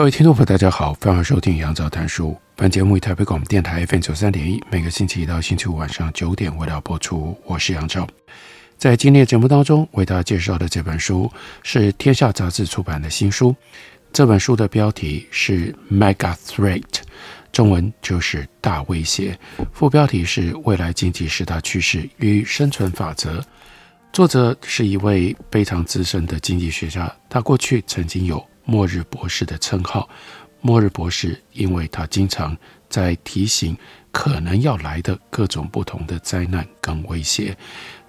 各位听众朋友，大家好，欢迎收听杨照谈书。本节目以台北广播电台 FM 九三点一，每个星期一到星期五晚上九点为大家播出。我是杨照。在今天的节目当中，为大家介绍的这本书是天下杂志出版的新书。这本书的标题是《Mega Threat》，中文就是“大威胁”。副标题是“未来经济十大趋势与生存法则”。作者是一位非常资深的经济学家，他过去曾经有。末日博士的称号，末日博士，因为他经常在提醒可能要来的各种不同的灾难跟威胁。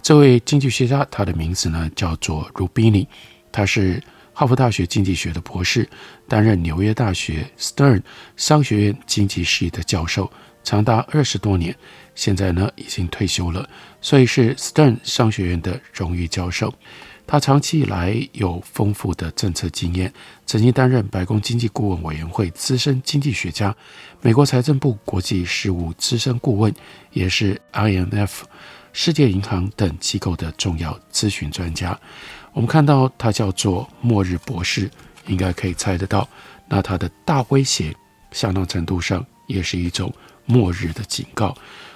这位经济学家，他的名字呢叫做 Rubini，他是哈佛大学经济学的博士，担任纽约大学 Stern 商学院经济系的教授，长达二十多年。现在呢已经退休了，所以是 Stern 商学院的荣誉教授。他长期以来有丰富的政策经验，曾经担任白宫经济顾问委员会资深经济学家，美国财政部国际事务资深顾问，也是 IMF、世界银行等机构的重要咨询专家。我们看到他叫做末日博士，应该可以猜得到，那他的大威胁相当程度上也是一种末日的警告。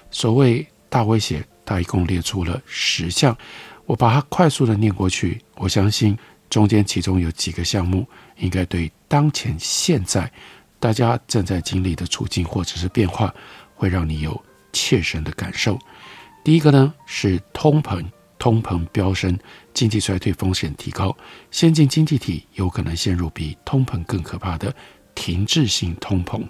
所谓大威胁，他一共列出了十项。我把它快速的念过去，我相信中间其中有几个项目应该对当前现在大家正在经历的处境或者是变化，会让你有切身的感受。第一个呢是通膨，通膨飙升，经济衰退风险提高，先进经济体有可能陷入比通膨更可怕的停滞性通膨。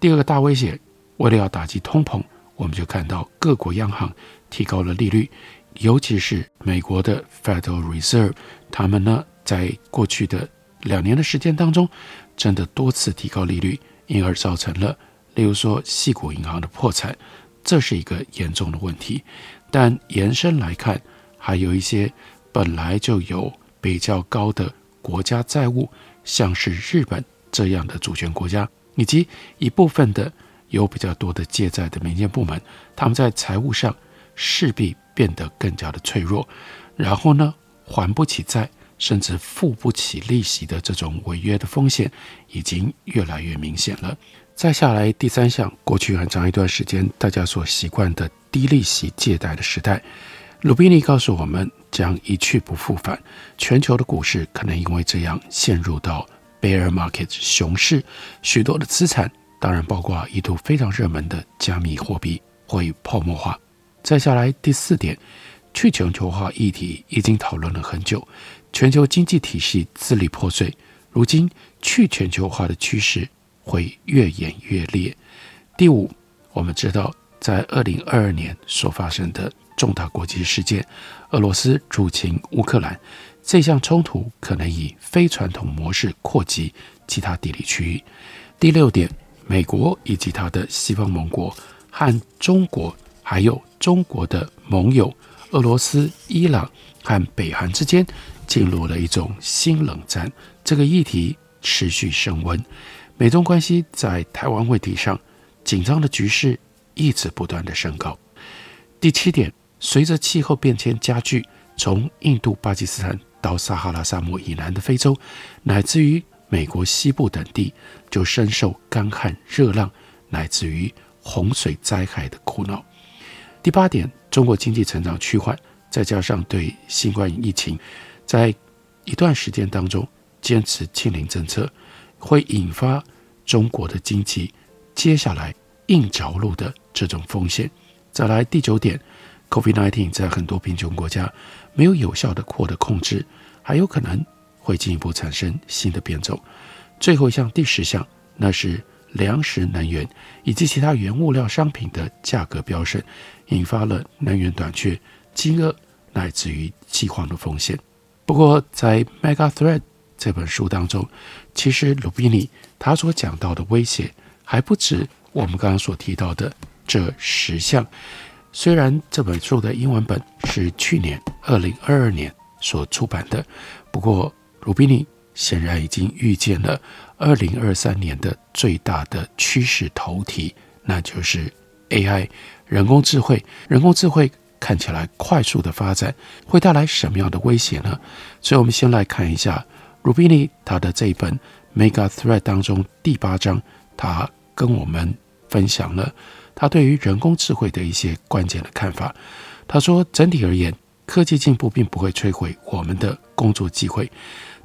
第二个大威胁，为了要打击通膨，我们就看到各国央行提高了利率。尤其是美国的 Federal Reserve，他们呢，在过去的两年的时间当中，真的多次提高利率，因而造成了，例如说系股银行的破产，这是一个严重的问题。但延伸来看，还有一些本来就有比较高的国家债务，像是日本这样的主权国家，以及一部分的有比较多的借债的民间部门，他们在财务上势必。变得更加的脆弱，然后呢，还不起债，甚至付不起利息的这种违约的风险已经越来越明显了。再下来第三项，过去很长一段时间大家所习惯的低利息借贷的时代，鲁宾尼告诉我们将一去不复返，全球的股市可能因为这样陷入到 bear market 熊市，许多的资产，当然包括一度非常热门的加密货币会泡沫化。再下来第四点，去全球化议题已经讨论了很久，全球经济体系支离破碎，如今去全球化的趋势会越演越烈。第五，我们知道在二零二二年所发生的重大国际事件，俄罗斯入侵乌克兰，这项冲突可能以非传统模式扩及其他地理区域。第六点，美国以及他的西方盟国和中国。还有中国的盟友俄罗斯、伊朗和北韩之间进入了一种新冷战，这个议题持续升温。美中关系在台湾问题上紧张的局势一直不断的升高。第七点，随着气候变迁加剧，从印度、巴基斯坦到撒哈拉沙漠以南的非洲，乃至于美国西部等地，就深受干旱、热浪乃至于洪水灾害的苦恼。第八点，中国经济成长趋缓，再加上对新冠疫情在一段时间当中坚持清零政策，会引发中国的经济接下来硬着陆的这种风险。再来第九点，COVID-19 在很多贫穷国家没有有效的获得控制，还有可能会进一步产生新的变种。最后一项，第十项，那是。粮食、能源以及其他原物料商品的价格飙升，引发了能源短缺、饥饿乃至于饥荒的风险。不过，在《Megathreat》这本书当中，其实鲁比尼他所讲到的威胁还不止我们刚刚所提到的这十项。虽然这本书的英文本是去年二零二二年所出版的，不过鲁比尼显然已经预见了二零二三年的最大的趋势头题，那就是 AI 人工智慧。人工智慧看起来快速的发展会带来什么样的威胁呢？所以，我们先来看一下鲁比尼他的这一本《Megathreat》当中第八章，他跟我们分享了。他对于人工智慧的一些关键的看法，他说：整体而言，科技进步并不会摧毁我们的工作机会，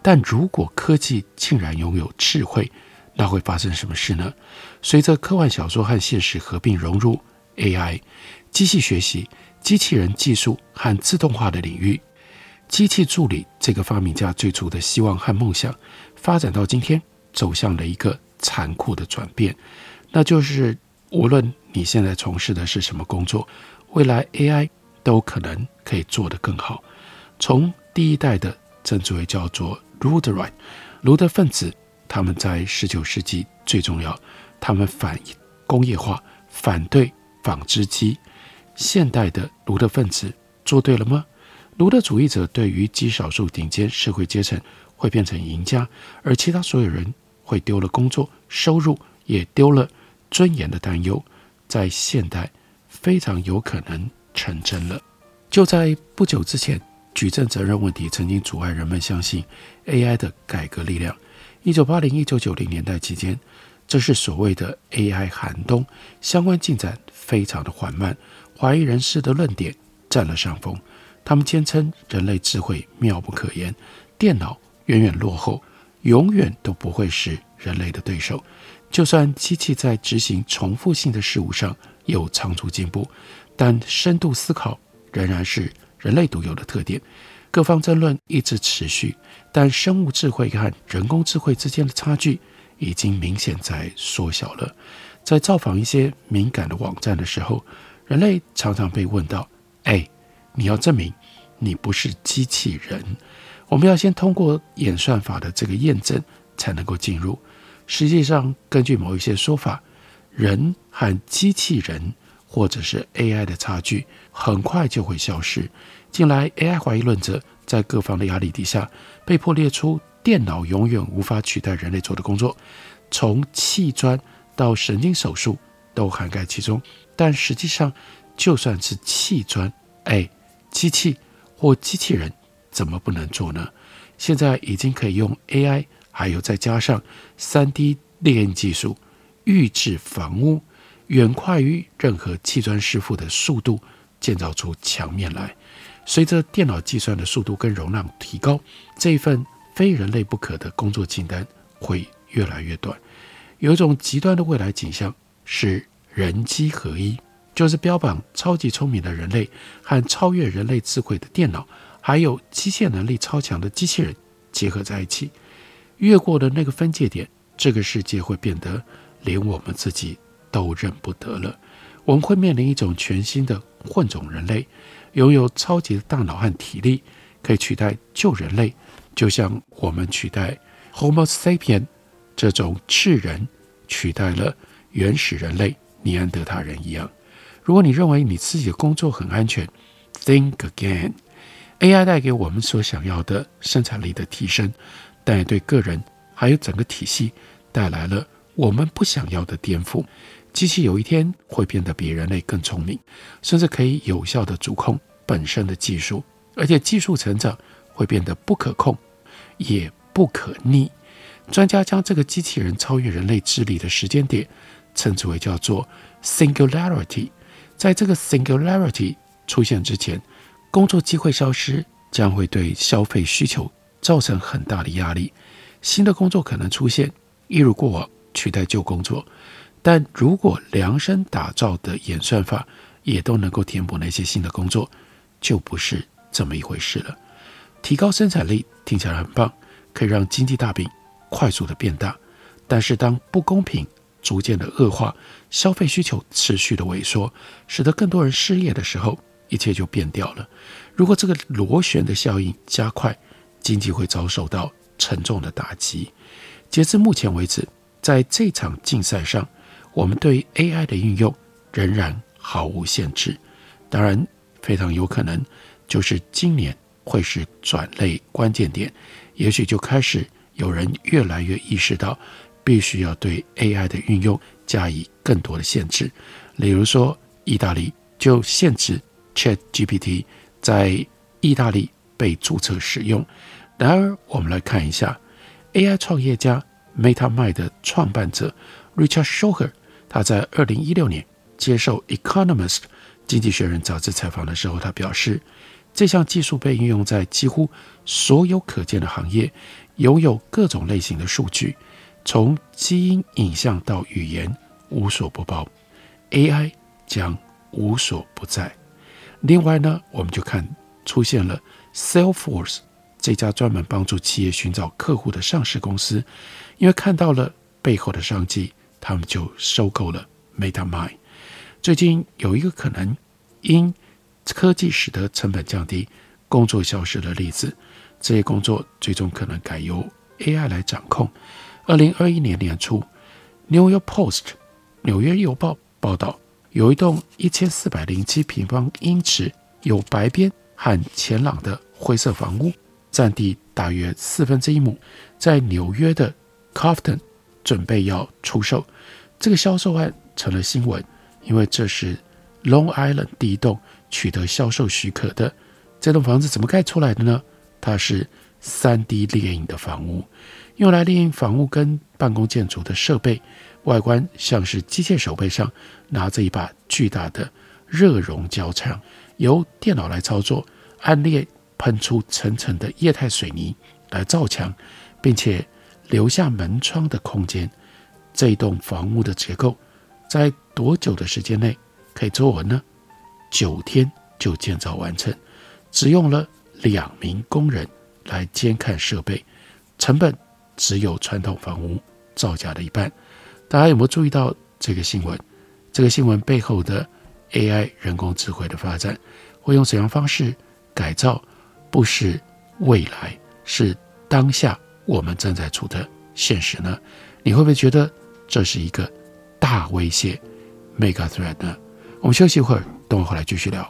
但如果科技竟然拥有智慧，那会发生什么事呢？随着科幻小说和现实合并融入 AI、机器学习、机器人技术和自动化的领域，机器助理这个发明家最初的希望和梦想，发展到今天，走向了一个残酷的转变，那就是无论你现在从事的是什么工作？未来 AI 都可能可以做得更好。从第一代的称之为叫做 Ruderoid 卢德分子，他们在十九世纪最重要，他们反工业化，反对纺织机。现代的卢德分子做对了吗？卢德主义者对于极少数顶尖社会阶层会变成赢家，而其他所有人会丢了工作，收入也丢了，尊严的担忧。在现代非常有可能成真了。就在不久之前，举证责任问题曾经阻碍人们相信 AI 的改革力量。一九八零、一九九零年代期间，这是所谓的 AI 寒冬，相关进展非常的缓慢。怀疑人士的论点占了上风，他们坚称人类智慧妙不可言，电脑远远落后，永远都不会是人类的对手。就算机器在执行重复性的事物上有长足进步，但深度思考仍然是人类独有的特点。各方争论一直持续，但生物智慧和人工智慧之间的差距已经明显在缩小了。在造访一些敏感的网站的时候，人类常常被问到：“哎，你要证明你不是机器人，我们要先通过演算法的这个验证才能够进入。”实际上，根据某一些说法，人和机器人或者是 AI 的差距很快就会消失。近来，AI 怀疑论者在各方的压力底下，被迫列出电脑永远无法取代人类做的工作，从砌砖到神经手术都涵盖其中。但实际上，就算是砌砖，哎，机器或机器人怎么不能做呢？现在已经可以用 AI。还有再加上 3D 列印技术，预制房屋远快于任何砌砖师傅的速度建造出墙面来。随着电脑计算的速度跟容量提高，这一份非人类不可的工作清单会越来越短。有一种极端的未来景象是人机合一，就是标榜超级聪明的人类和超越人类智慧的电脑，还有机械能力超强的机器人结合在一起。越过了那个分界点，这个世界会变得连我们自己都认不得了。我们会面临一种全新的混种人类，拥有超级的大脑和体力，可以取代旧人类，就像我们取代 Homo sapien 这种智人取代了原始人类尼安德塔人一样。如果你认为你自己的工作很安全，Think again。AI 带给我们所想要的生产力的提升。但也对个人还有整个体系带来了我们不想要的颠覆。机器有一天会变得比人类更聪明，甚至可以有效地主控本身的技术，而且技术成长会变得不可控，也不可逆。专家将这个机器人超越人类智力的时间点称之为叫做 singularity。在这个 singularity 出现之前，工作机会消失将会对消费需求。造成很大的压力，新的工作可能出现，一如过往取代旧工作。但如果量身打造的演算法也都能够填补那些新的工作，就不是这么一回事了。提高生产力听起来很棒，可以让经济大饼快速的变大。但是当不公平逐渐的恶化，消费需求持续的萎缩，使得更多人失业的时候，一切就变掉了。如果这个螺旋的效应加快，经济会遭受到沉重的打击。截至目前为止，在这场竞赛上，我们对 AI 的运用仍然毫无限制。当然，非常有可能就是今年会是转捩关键点，也许就开始有人越来越意识到，必须要对 AI 的运用加以更多的限制。例如说，意大利就限制 ChatGPT 在意大利被注册使用。然而，我们来看一下 AI 创业家 meta mi 的创办者 Richard Shorter，他在二零一六年接受《Economist》经济学人杂志采访的时候，他表示，这项技术被运用在几乎所有可见的行业，拥有各种类型的数据，从基因、影像到语言，无所不包。AI 将无所不在。另外呢，我们就看出现了 Salesforce 这家专门帮助企业寻找客户的上市公司，因为看到了背后的商机，他们就收购了 MetaMind。最近有一个可能因科技使得成本降低、工作消失的例子，这些工作最终可能改由 AI 来掌控。二零二一年年初，《New York Post》纽约邮报。报道有一栋一千四百零七平方英尺、有白边和前廊的灰色房屋，占地大约四分之一亩，在纽约的 Compton 准备要出售。这个销售案成了新闻，因为这是 Long Island 第一栋取得销售许可的。这栋房子怎么盖出来的呢？它是 3D 列印的房屋，用来列印房屋跟办公建筑的设备。外观像是机械手背上拿着一把巨大的热熔胶枪，由电脑来操作，按列喷出层层的液态水泥来造墙，并且留下门窗的空间。这栋房屋的结构在多久的时间内可以做完呢？九天就建造完成，只用了两名工人来监看设备，成本只有传统房屋造价的一半。大家有没有注意到这个新闻？这个新闻背后的 AI 人工智慧的发展，会用怎样方式改造？不是未来，是当下我们正在处的现实呢？你会不会觉得这是一个大威胁？Mega threat 呢？我们休息一会儿，等我回来继续聊。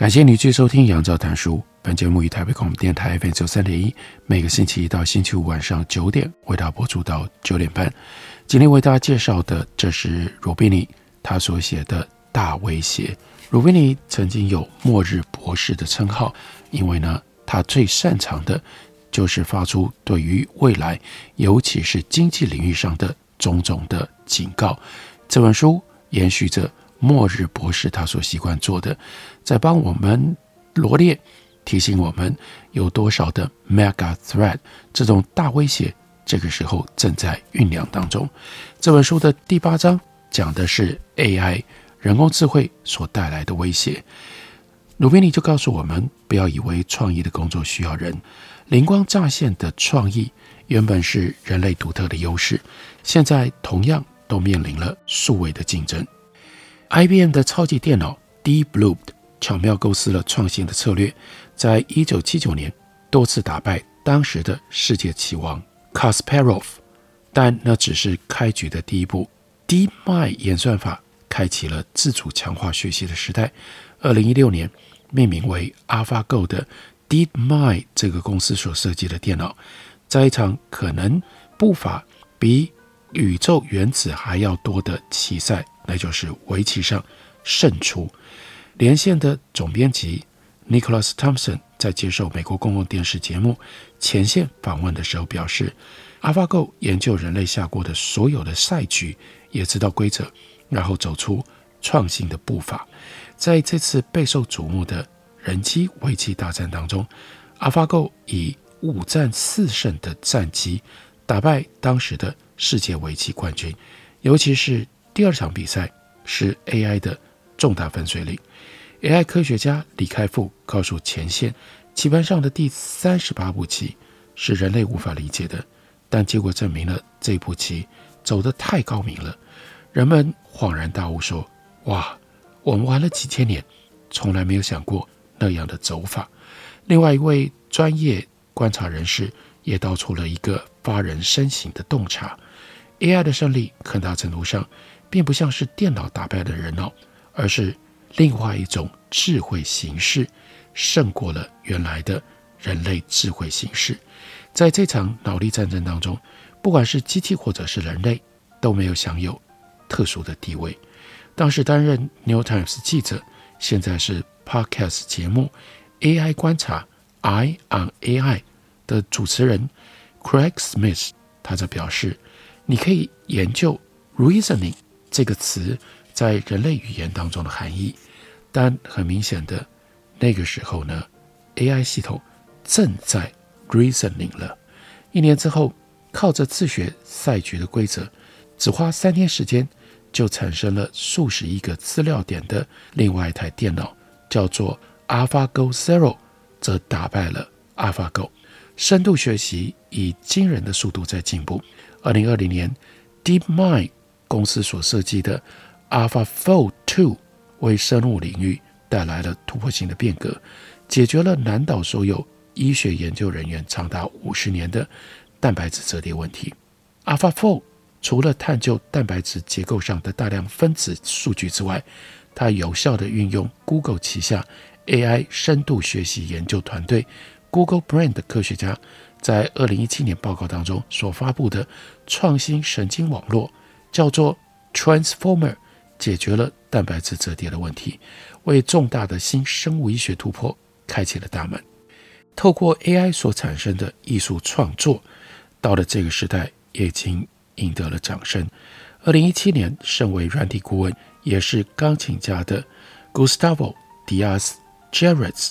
感谢你继续收听《杨照谈书》。本节目以台北广播电台 FM 九三点一，每个星期一到星期五晚上九点为大家播出到九点半。今天为大家介绍的，这是鲁宾尼他所写的《大威胁》。鲁宾尼曾经有“末日博士”的称号，因为呢，他最擅长的就是发出对于未来，尤其是经济领域上的种种的警告。这本书延续着。末日博士他所习惯做的，在帮我们罗列、提醒我们有多少的 mega threat 这种大威胁，这个时候正在酝酿当中。这本书的第八章讲的是 AI 人工智慧所带来的威胁。鲁宾尼就告诉我们，不要以为创意的工作需要人，灵光乍现的创意原本是人类独特的优势，现在同样都面临了数位的竞争。IBM 的超级电脑 Deep Blue 巧妙构思了创新的策略，在一九七九年多次打败当时的世界棋王 Kasparov，但那只是开局的第一步。DeepMind 演算法开启了自主强化学习的时代。二零一六年，命名为 AlphaGo 的 DeepMind 这个公司所设计的电脑，在一场可能步伐比宇宙原子还要多的棋赛，那就是围棋上胜出。连线的总编辑 Nicholas Thompson 在接受美国公共电视节目《前线》访问的时候表示，AlphaGo 研究人类下过的所有的赛局，也知道规则，然后走出创新的步伐。在这次备受瞩目的人机围棋大战当中，AlphaGo 以五战四胜的战绩打败当时的世界围棋冠军，尤其是第二场比赛是 AI 的重大分水岭。AI 科学家李开复告诉前线，棋盘上的第三十八步棋是人类无法理解的，但结果证明了这步棋走得太高明了。人们恍然大悟说：“哇，我们玩了几千年，从来没有想过那样的走法。”另外一位专业观察人士也道出了一个发人深省的洞察：AI 的胜利很大程度上并不像是电脑打败了人脑，而是另外一种智慧形式胜过了原来的人类智慧形式，在这场脑力战争当中，不管是机器或者是人类，都没有享有特殊的地位。当时担任《New Times》记者，现在是 Podcast 节目《AI 观察 I on AI》的主持人 Craig Smith，他则表示：“你可以研究 ‘reasoning’ 这个词。”在人类语言当中的含义，但很明显的，那个时候呢，AI 系统正在 reasoning 了。一年之后，靠着自学赛局的规则，只花三天时间就产生了数十亿个资料点的另外一台电脑，叫做 AlphaGo Zero，则打败了 AlphaGo。深度学习以惊人的速度在进步。二零二零年，DeepMind 公司所设计的。AlphaFold Two 为生物领域带来了突破性的变革，解决了难倒所有医学研究人员长达五十年的蛋白质折叠问题。AlphaFold 除了探究蛋白质结构上的大量分子数据之外，它有效地运用 Google 旗下 AI 深度学习研究团队 Google Brain 的科学家在二零一七年报告当中所发布的创新神经网络，叫做 Transformer。解决了蛋白质折叠的问题，为重大的新生物医学突破开启了大门。透过 AI 所产生的艺术创作，到了这个时代，也已经赢得了掌声。二零一七年，身为软体顾问，也是钢琴家的 Gustavo Diaz Jerez，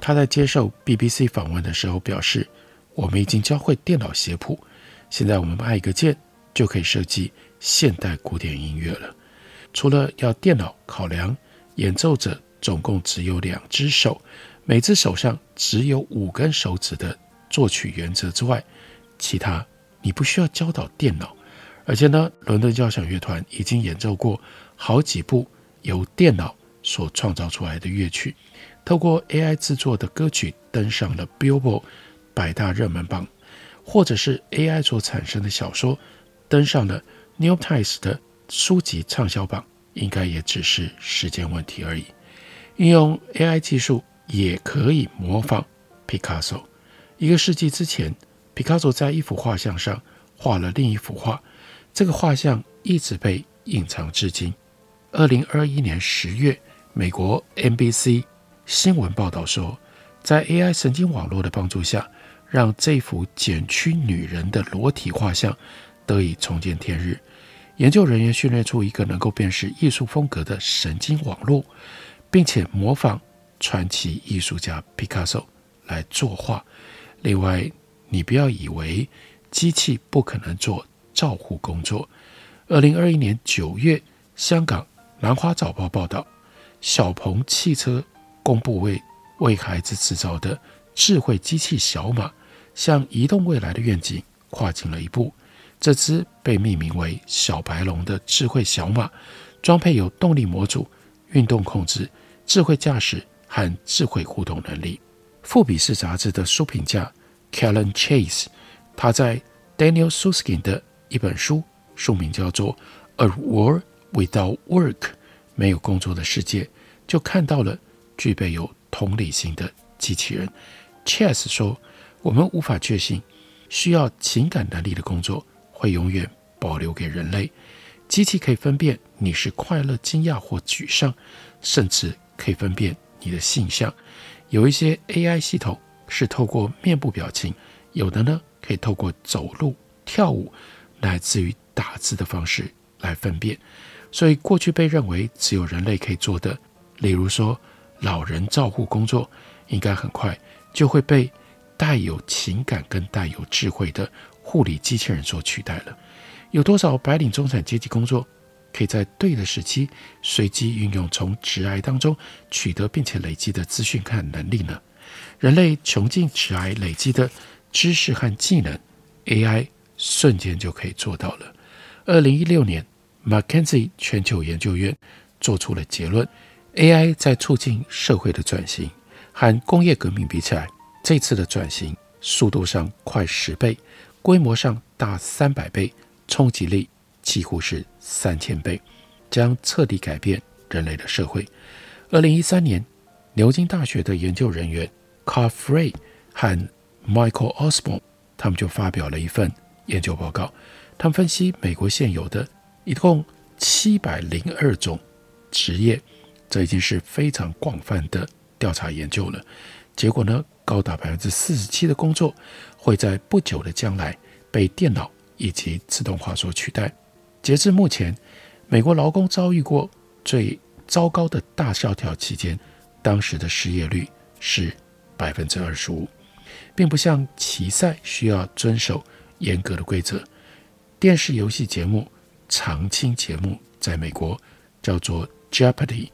他在接受 BBC 访问的时候表示：“我们已经教会电脑写谱，现在我们按一个键就可以设计现代古典音乐了。”除了要电脑考量演奏者总共只有两只手，每只手上只有五根手指的作曲原则之外，其他你不需要教导电脑。而且呢，伦敦交响乐团已经演奏过好几部由电脑所创造出来的乐曲，透过 AI 制作的歌曲登上了 Billboard 百大热门榜，或者是 AI 所产生的小说登上了 New Times 的。书籍畅销榜应该也只是时间问题而已。运用 AI 技术也可以模仿 Picasso。一个世纪之前，Picasso 在一幅画像上画了另一幅画，这个画像一直被隐藏至今。二零二一年十月，美国 NBC 新闻报道说，在 AI 神经网络的帮助下，让这幅剪曲女人的裸体画像得以重见天日。研究人员训练出一个能够辨识艺术风格的神经网络，并且模仿传奇艺术家毕加索来作画。另外，你不要以为机器不可能做照护工作。二零二一年九月，香港《南华早报》报道，小鹏汽车公布为为孩子制造的智慧机器小马，向移动未来的愿景跨进了一步。这只被命名为“小白龙”的智慧小马，装配有动力模组、运动控制、智慧驾驶和智慧互动能力。富比士杂志的书评家 Kellen Chase，他在 Daniel Susskind 的一本书，书名叫做《A World Without Work》，没有工作的世界，就看到了具备有同理心的机器人。Chase 说：“我们无法确信，需要情感能力的工作会永远保留给人类。机器可以分辨你是快乐、惊讶或沮丧，甚至可以分辨你的性向。有一些 AI 系统是透过面部表情，有的呢可以透过走路、跳舞，乃至于打字的方式来分辨。所以，过去被认为只有人类可以做的，例如说老人照护工作，应该很快。”就会被带有情感跟带有智慧的护理机器人所取代了。有多少白领中产阶级工作可以在对的时期随机运用从职涯当中取得并且累积的资讯和能力呢？人类穷尽职涯累积的知识和技能，AI 瞬间就可以做到了。二零一六年，McKinsey 全球研究院做出了结论：AI 在促进社会的转型。和工业革命比起来，这次的转型速度上快十倍，规模上大三百倍，冲击力几乎是三千倍，将彻底改变人类的社会。二零一三年，牛津大学的研究人员 Car Frey 和 Michael Osborne，他们就发表了一份研究报告。他们分析美国现有的一共七百零二种职业，这已经是非常广泛的。调查研究了，结果呢，高达百分之四十七的工作会在不久的将来被电脑以及自动化所取代。截至目前，美国劳工遭遇过最糟糕的大萧条期间，当时的失业率是百分之二十五，并不像棋赛需要遵守严格的规则。电视游戏节目常青节目在美国叫做 Jeopardy，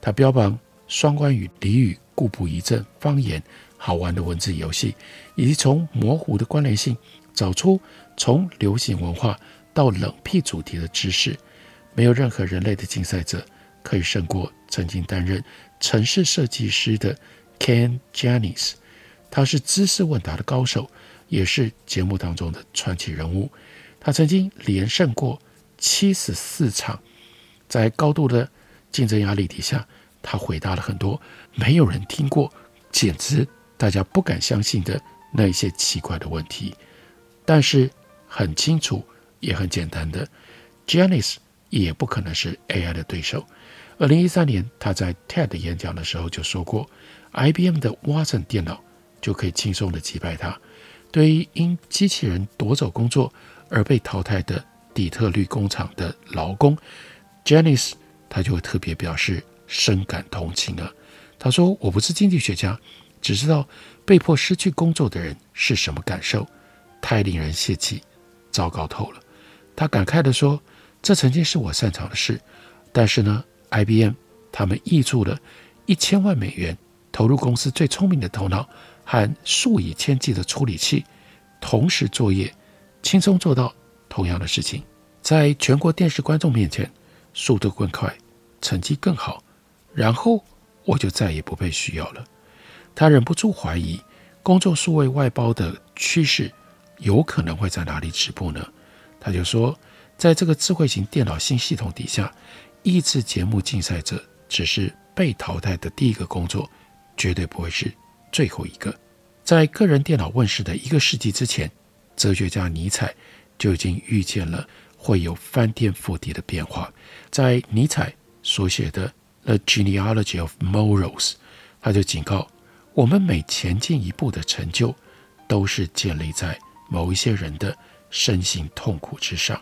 它标榜。双关语、俚语、故布疑阵、方言、好玩的文字游戏，以及从模糊的关联性找出从流行文化到冷僻主题的知识，没有任何人类的竞赛者可以胜过曾经担任城市设计师的 Ken Janice。他是知识问答的高手，也是节目当中的传奇人物。他曾经连胜过七十四场，在高度的竞争压力底下。他回答了很多没有人听过，简直大家不敢相信的那一些奇怪的问题，但是很清楚也很简单的，Janice 也不可能是 AI 的对手。二零一三年他在 TED 演讲的时候就说过，IBM 的 Watson 电脑就可以轻松的击败他。对于因机器人夺走工作而被淘汰的底特律工厂的劳工，Janice 他就会特别表示。深感同情啊！他说：“我不是经济学家，只知道被迫失去工作的人是什么感受，太令人泄气，糟糕透了。”他感慨地说：“这曾经是我擅长的事，但是呢，IBM 他们挹注了一千万美元，投入公司最聪明的头脑和数以千计的处理器，同时作业，轻松做到同样的事情，在全国电视观众面前，速度更快，成绩更好。”然后我就再也不被需要了。他忍不住怀疑，工作数位外包的趋势有可能会在哪里止步呢？他就说，在这个智慧型电脑新系统底下，益智节目竞赛者只是被淘汰的第一个工作，绝对不会是最后一个。在个人电脑问世的一个世纪之前，哲学家尼采就已经预见了会有翻天覆地的变化。在尼采所写的。The genealogy of morals，他就警告我们：每前进一步的成就，都是建立在某一些人的身心痛苦之上。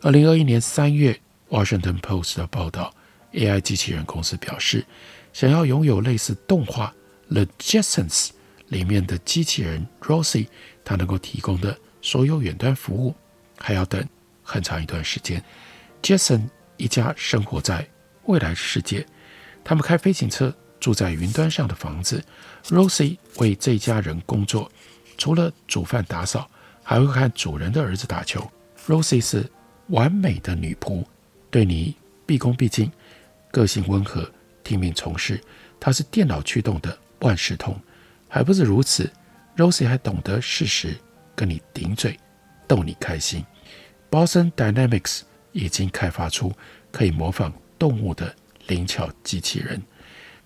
二零二一年三月，《Washington Post》的报道，AI 机器人公司表示，想要拥有类似动画《The Jetsons》里面的机器人 Rosie，它能够提供的所有远端服务，还要等很长一段时间。Jetson 一家生活在未来世界，他们开飞行车，住在云端上的房子。Rosie 为这家人工作，除了煮饭打扫，还会看主人的儿子打球。Rosie 是完美的女仆，对你毕恭毕敬，个性温和，听命从事。她是电脑驱动的万事通。还不止如此 Rosie 还懂得适时跟你顶嘴，逗你开心。Boston Dynamics 已经开发出可以模仿动物的灵巧机器人。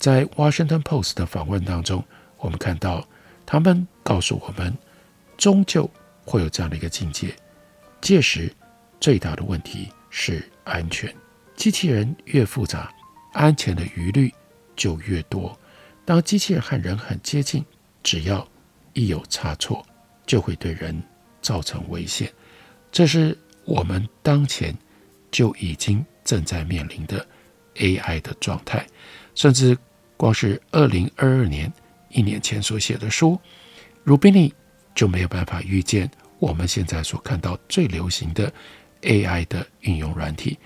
在 Washington Post 的访问当中，我们看到他们告诉我们，终究会有这样的一个境界。届时最大的问题是安全。机器人越复杂，安全的疑虑就越多。当机器人和人很接近，只要一有差错，就会对人造成危险。这是我们当前就已经正在面临的 AI 的状态，甚至光是二零二二年一年前所写的书鲁宾尼就没有办法预见我们现在所看到最流行的 AI 的应用软体。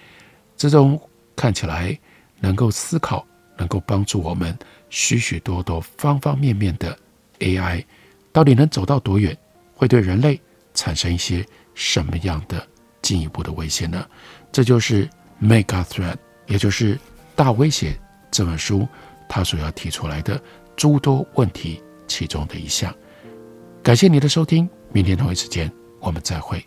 这种看起来能够思考、能够帮助我们许许多多方方面面的 AI，到底能走到多远？会对人类产生一些什么样的进一步的威胁呢？这就是 Mega Threat，也就是大威胁这本书他所要提出来的诸多问题其中的一项。感谢你的收听，明天同一时间我们再会。